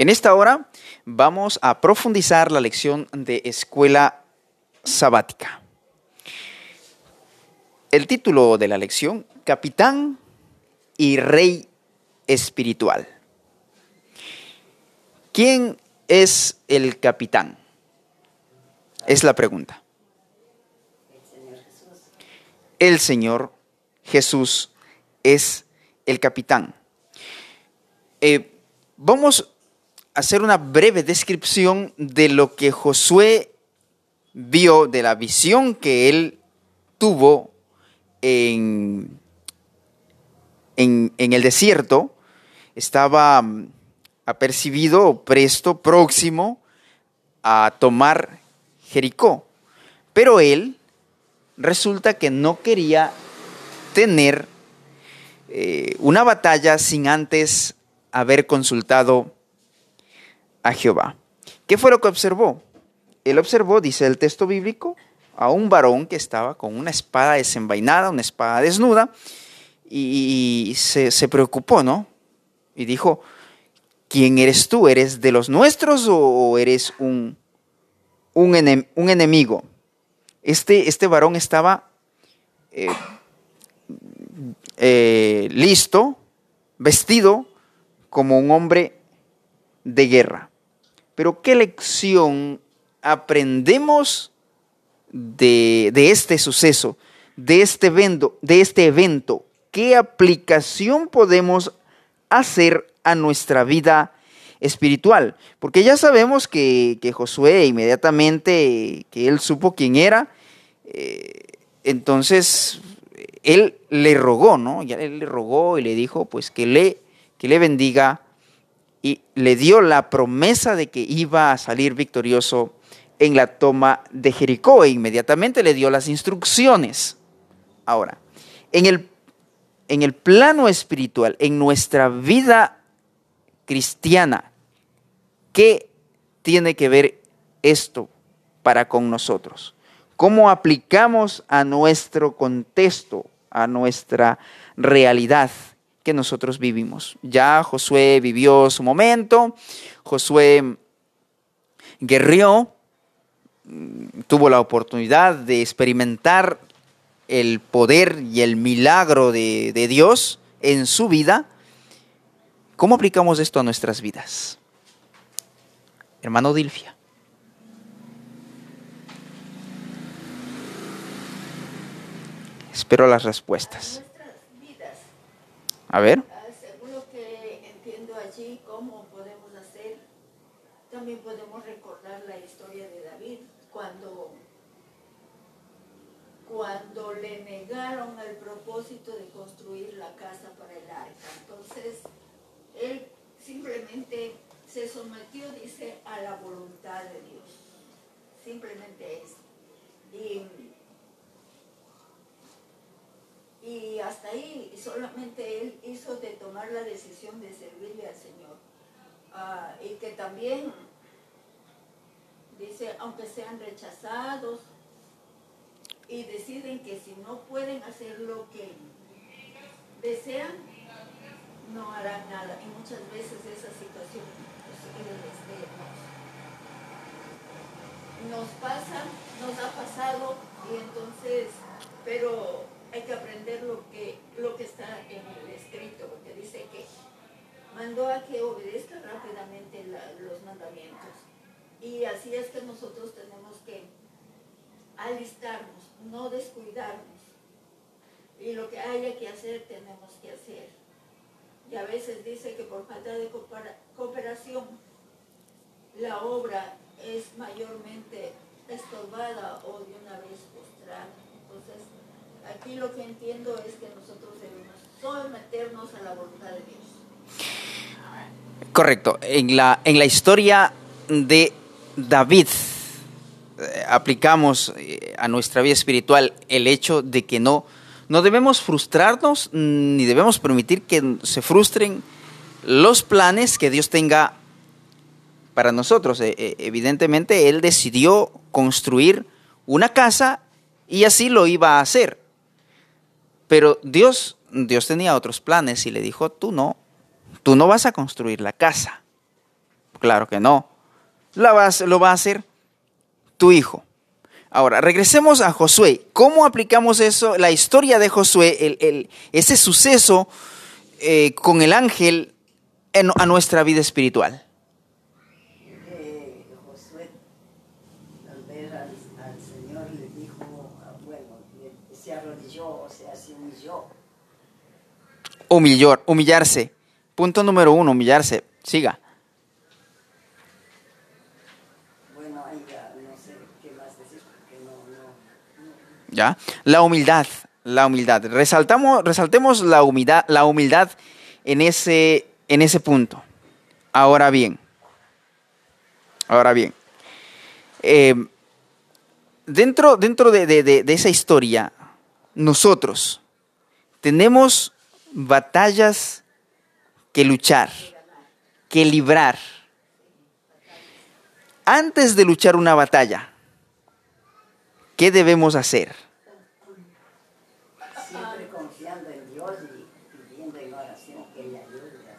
En esta hora vamos a profundizar la lección de escuela sabática. El título de la lección, Capitán y Rey Espiritual. ¿Quién es el capitán? Es la pregunta. El Señor Jesús es el capitán. Eh, vamos hacer una breve descripción de lo que Josué vio, de la visión que él tuvo en, en, el desierto. Estaba mm, apercibido, presto, próximo a tomar Jericó. Pero él resulta que no quería tener eh, una batalla sin antes haber consultado a Jehová. ¿Qué fue lo que observó? Él observó, dice el texto bíblico, a un varón que estaba con una espada desenvainada, una espada desnuda, y, se, preocupó, ¿no? Y dijo, ¿quién eres tú? ¿Eres de los nuestros o eres un, un, enemigo? Este, este varón estaba eh, eh, listo, vestido como un hombre de guerra. Pero ¿qué lección aprendemos de, este suceso, de este, evento, de este evento? ¿Qué aplicación podemos hacer a nuestra vida espiritual? Porque ya sabemos que, Josué inmediatamente que él supo quién era, eh, entonces él le rogó, ¿no? Ya él le rogó y le dijo pues que le, que le bendiga y le dio la promesa de que iba a salir victorioso en la toma de Jericó e inmediatamente le dio las instrucciones. Ahora, en el, en el plano espiritual, en nuestra vida cristiana, ¿qué tiene que ver esto para con nosotros? ¿Cómo aplicamos a nuestro contexto, a nuestra realidad que nosotros vivimos? Ya Josué vivió su momento, Josué guerrió, tuvo la oportunidad de experimentar el poder y el milagro de, de Dios en su vida. ¿Cómo aplicamos esto a nuestras vidas? Hermano Dilfia. Espero las respuestas. A ver. Según lo que entiendo allí, cómo podemos hacer, también podemos recordar la historia de David, cuando, cuando le negaron el propósito de construir la casa para el arca. Entonces, él simplemente se sometió, dice, a la voluntad de Dios. Simplemente eso. Y hasta ahí solamente él hizo de tomar la decisión de servirle al Señor. Ah, y que también, dice, aunque sean rechazados y deciden que si no pueden hacer lo que desean, no harán nada. Y muchas veces esa situación nos pasa, nos ha pasado y entonces, pero hay que aprender lo que, lo que está en el escrito, porque dice que mandó a que obedezca rápidamente los mandamientos. Y así es que nosotros tenemos que alistarnos, no descuidarnos. Y lo que haya que hacer, tenemos que hacer. Y a veces dice que por falta de cooperación, la obra es mayormente estorbada o de una vez postrada. Entonces, Aquí lo que entiendo es que nosotros debemos someternos a la voluntad de Dios. Correcto. En la, en la historia de David eh, aplicamos eh, a nuestra vida espiritual el hecho de que no, no debemos frustrarnos ni debemos permitir que se frustren los planes que Dios tenga para nosotros. Eh, evidentemente, Él decidió construir una casa y así lo iba a hacer. Pero Dios, Dios tenía otros planes y le dijo, tú no, tú no vas a construir la casa. Claro que no. La vas- lo va a hacer tu hijo. Ahora, regresemos a Josué. ¿Cómo aplicamos eso, la historia de Josué, el- el- ese suceso eh, con el ángel a nuestra vida espiritual? que Josué, al ver al, al Señor, le dijo, ah, bueno, le- se arrodilló, o sea, se humilló. Humillar, humillarse. Punto número uno, humillarse. Siga. Bueno, ya no sé qué más decir, porque no, no, no. ¿Ya? La humildad, la humildad. Resaltamos, resaltemos la humildad, la humildad en ese, en ese punto. Ahora bien, ahora bien, eh, dentro, dentro de, de- de- de esa historia, nosotros tenemos batallas que luchar, que librar. Antes de luchar una batalla, ¿qué debemos hacer?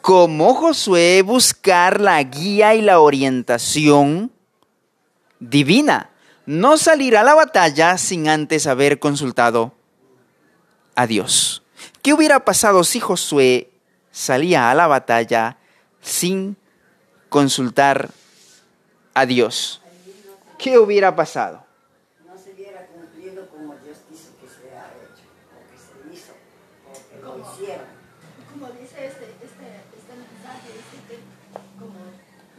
Como Josué, buscar la guía y la orientación divina. No salir a la batalla sin antes haber consultado a Dios. ¿Qué hubiera pasado si Josué salía a la batalla sin consultar a Dios? ¿Qué hubiera pasado? No se hubiera cumplido como Dios quiso que se ha hecho, o que se hizo, o que lo ¿Cómo? hicieron. Como dice este, este, este mensaje, dice que, como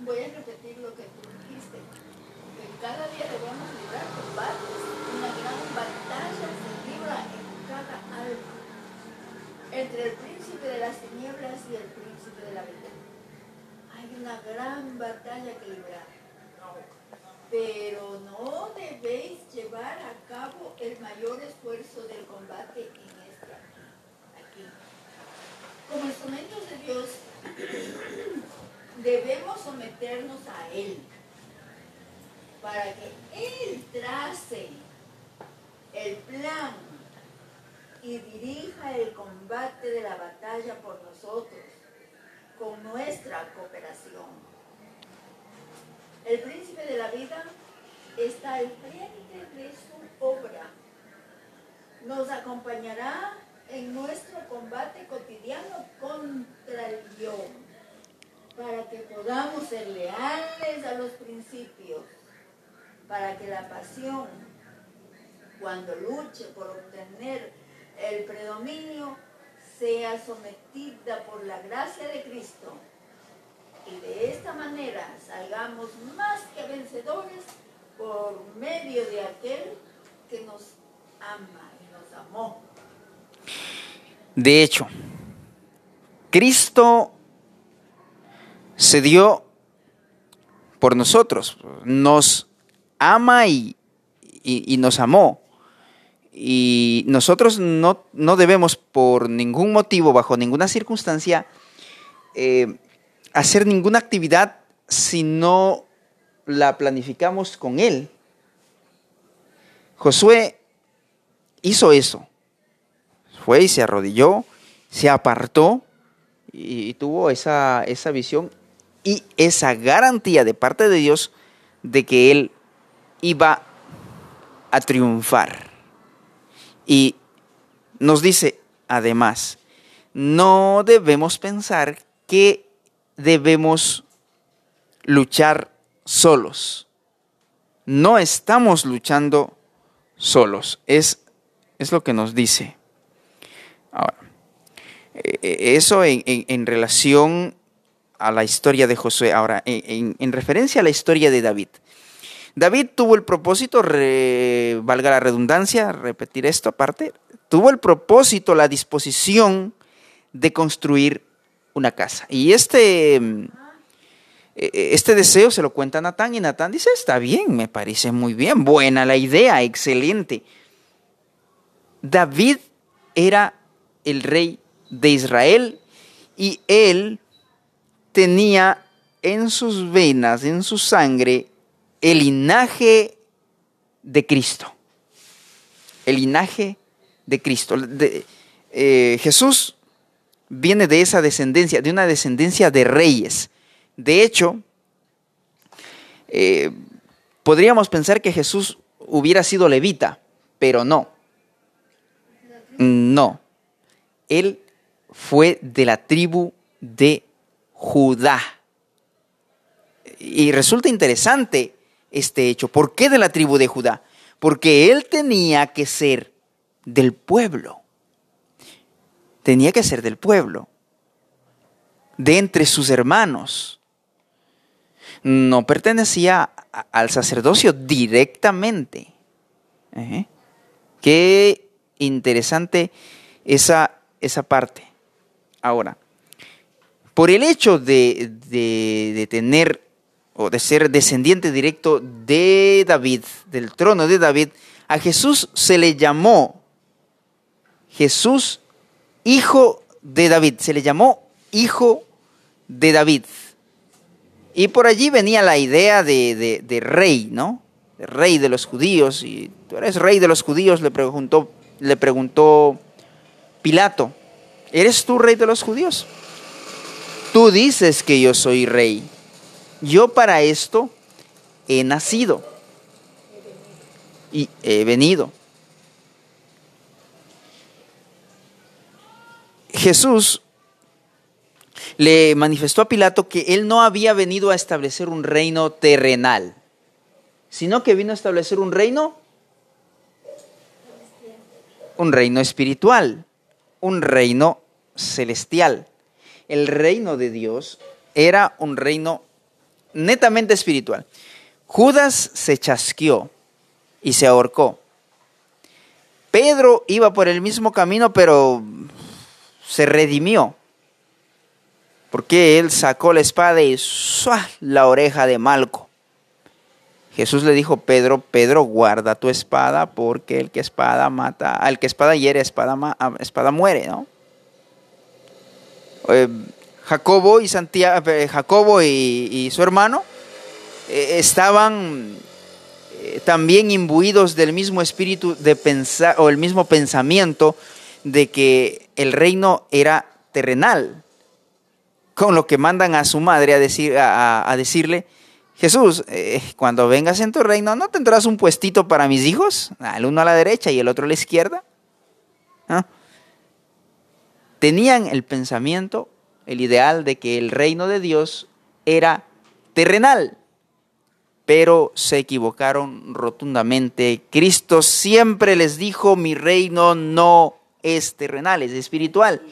voy a repetir lo que tú dijiste, que cada día debemos librar combates, una gran batalla se libra en cada alma, entre el príncipe de las tinieblas y el príncipe de la vida. Hay una gran batalla que librar. Pero no debéis llevar a cabo el mayor esfuerzo del combate en este aquí. Como instrumentos de Dios, debemos someternos a Él para que Él trace el plan y dirija el combate de la batalla por nosotros con nuestra cooperación. El príncipe de la vida está al frente de su obra. Nos acompañará en nuestro combate cotidiano contra el yo, para que podamos ser leales a los principios, para que la pasión, cuando luche por obtener el predominio, sea sometida por la gracia de Cristo y de esta manera salgamos más que vencedores por medio de aquel que nos ama y nos amó. De hecho, Cristo se dio por nosotros, nos ama y, y- y nos amó. Y nosotros no, no debemos por ningún motivo, bajo ninguna circunstancia, eh, hacer ninguna actividad si no la planificamos con Él. Josué hizo eso. Fue y se arrodilló, se apartó y, y tuvo esa, esa visión y esa garantía de parte de Dios de que Él iba a triunfar. Y nos dice, además, no debemos pensar que debemos luchar solos. No estamos luchando solos. Es, es lo que nos dice. Ahora, eh, eh, eso en, en- relación a la historia de Josué. Ahora, en- en referencia a la historia de David. David tuvo el propósito, valga la redundancia, repetir esto aparte, tuvo el propósito, la disposición de construir una casa. Y este, mm, eh, este deseo se lo cuenta Natán y Natán dice, está bien, me parece muy bien, buena la idea, excelente. David era el rey de Israel y él tenía en sus venas, en su sangre, el linaje de Cristo. El linaje de Cristo. De- eh, Jesús viene de esa descendencia, de una descendencia de reyes. De hecho, Eh, podríamos pensar que Jesús hubiera sido levita, pero no. No. Él fue de la tribu de Judá. Y resulta interesante este hecho. ¿Por qué de la tribu de Judá? Porque él tenía que ser del pueblo. Tenía que ser del pueblo. De entre sus hermanos. No pertenecía al sacerdocio directamente. Qué interesante esa, esa parte. Ahora, por el hecho de, de, tener o de ser descendiente directo de David, del trono de David, a Jesús se le llamó Jesús, hijo de David, se le llamó hijo de David. Y por allí venía la idea de, de, rey, ¿no? De rey de los judíos. Y tú eres rey de los judíos, le preguntó, le preguntó Pilato. ¿Eres tú rey de los judíos? Tú dices que yo soy rey. Yo para esto he nacido y he venido. Jesús le manifestó a Pilato que él no había venido a establecer un reino terrenal, sino que vino a establecer un reino, un reino espiritual, un reino celestial el reino de Dios era un reino netamente espiritual. Judas se chasqueó y se ahorcó. Pedro iba por el mismo camino, pero se redimió. Porque él sacó la espada y la oreja de Malco. Jesús le dijo, Pedro, Pedro, guarda tu espada, porque el que espada mata, al que espada hiere, espada, espada muere, ¿no? Eh, Jacobo y Santiago, eh, Jacobo y, su hermano eh, estaban también imbuidos del mismo espíritu de pensar o el mismo pensamiento de que el reino era terrenal, con lo que mandan a su madre a, decir, a, decirle, Jesús, cuando vengas en tu reino, ¿no tendrás un puestito para mis hijos? El uno a la derecha y el otro a la izquierda. Tenían el pensamiento, el ideal de que el reino de Dios era terrenal, pero se equivocaron rotundamente. Cristo siempre les dijo, mi reino no es terrenal, es espiritual.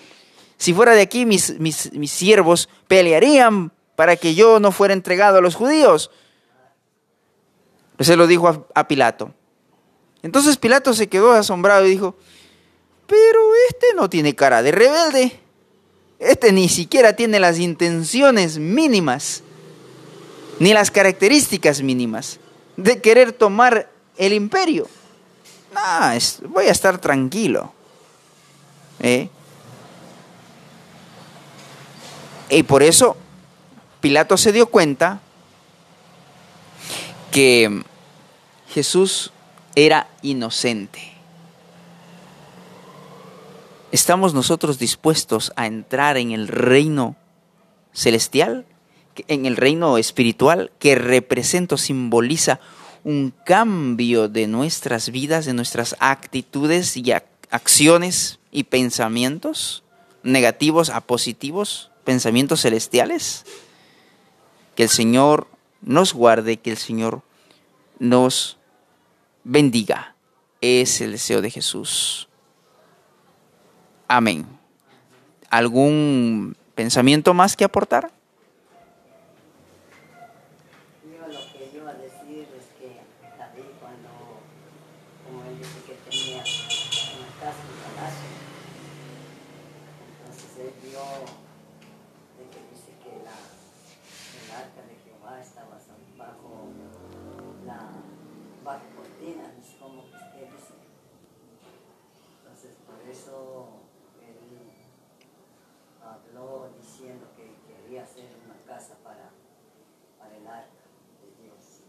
Si fuera de aquí, mis, mis, siervos pelearían para que yo no fuera entregado a los judíos. Se lo dijo a, a Pilato. Entonces Pilato se quedó asombrado y dijo, pero este no tiene cara de rebelde. Este ni siquiera tiene las intenciones mínimas, ni las características mínimas de querer tomar el imperio. No, voy a estar tranquilo. ¿eh? Y por eso Pilato se dio cuenta que Jesús era inocente. ¿Estamos nosotros dispuestos a entrar en el reino celestial, en el reino espiritual que representa, simboliza un cambio de nuestras vidas, de nuestras actitudes y acciones y pensamientos negativos a positivos, pensamientos celestiales? Que el Señor nos guarde, que el Señor nos bendiga. Es el deseo de Jesús. Amén. ¿Algún pensamiento más que aportar? Yo lo que iba a decir es que David cuando, como él dice que tenía una casa en palacio, entonces él vio de que dice que la, el arca de Jehová estaba bajo la bajo cortina, como él dice. Entonces por eso que quería hacer una casa para, el arca de Dios.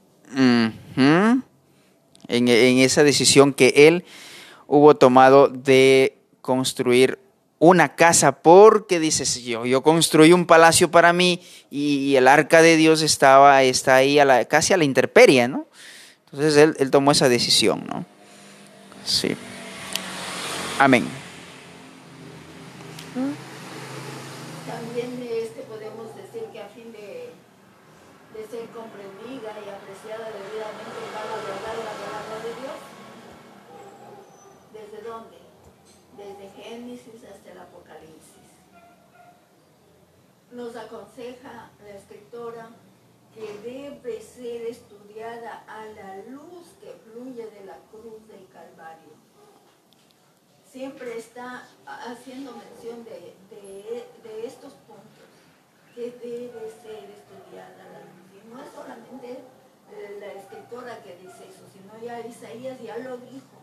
en, esa decisión que él hubo tomado de construir una casa porque dices, yo, yo construí un palacio para mí y, el arca de Dios estaba, está ahí a la, casi a la intemperie, ¿no? Entonces él, él tomó esa decisión, ¿no? Sí. Amén. También este, podemos decir que a fin de, de ser comprendida y apreciada debidamente va a guardar la palabra de Dios. ¿Desde dónde? Desde Génesis hasta el Apocalipsis. Nos aconseja la escritora que debe ser estudiada a la luz que fluye de la cruz del Calvario siempre está haciendo mención de, estos puntos que debe ser estudiada la luz. Y no es solamente eh, la escritora que dice eso, Isaías ya lo dijo.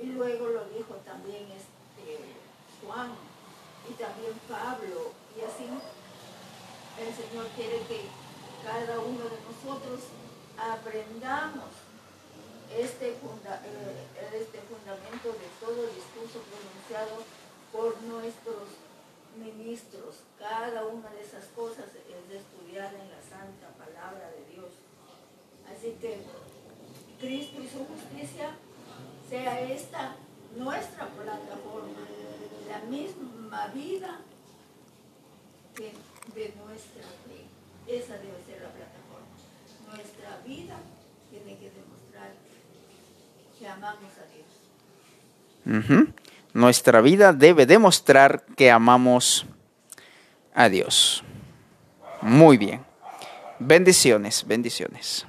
Y luego lo dijo también este, Juan y también Pablo. Y así el Señor quiere que cada uno de nosotros aprendamos este, funda, eh, este fundamento de todo discurso pronunciado por nuestros ministros. Cada una de esas cosas es de estudiar en la santa palabra de Dios. Así que Cristo y su justicia sea esta nuestra plataforma, la misma vida que de nuestra fe. Esa debe ser la plataforma. Nuestra vida tiene que demostrar que amamos a Dios. Nuestra vida debe demostrar que amamos a Dios. Muy bien. Bendiciones, bendiciones.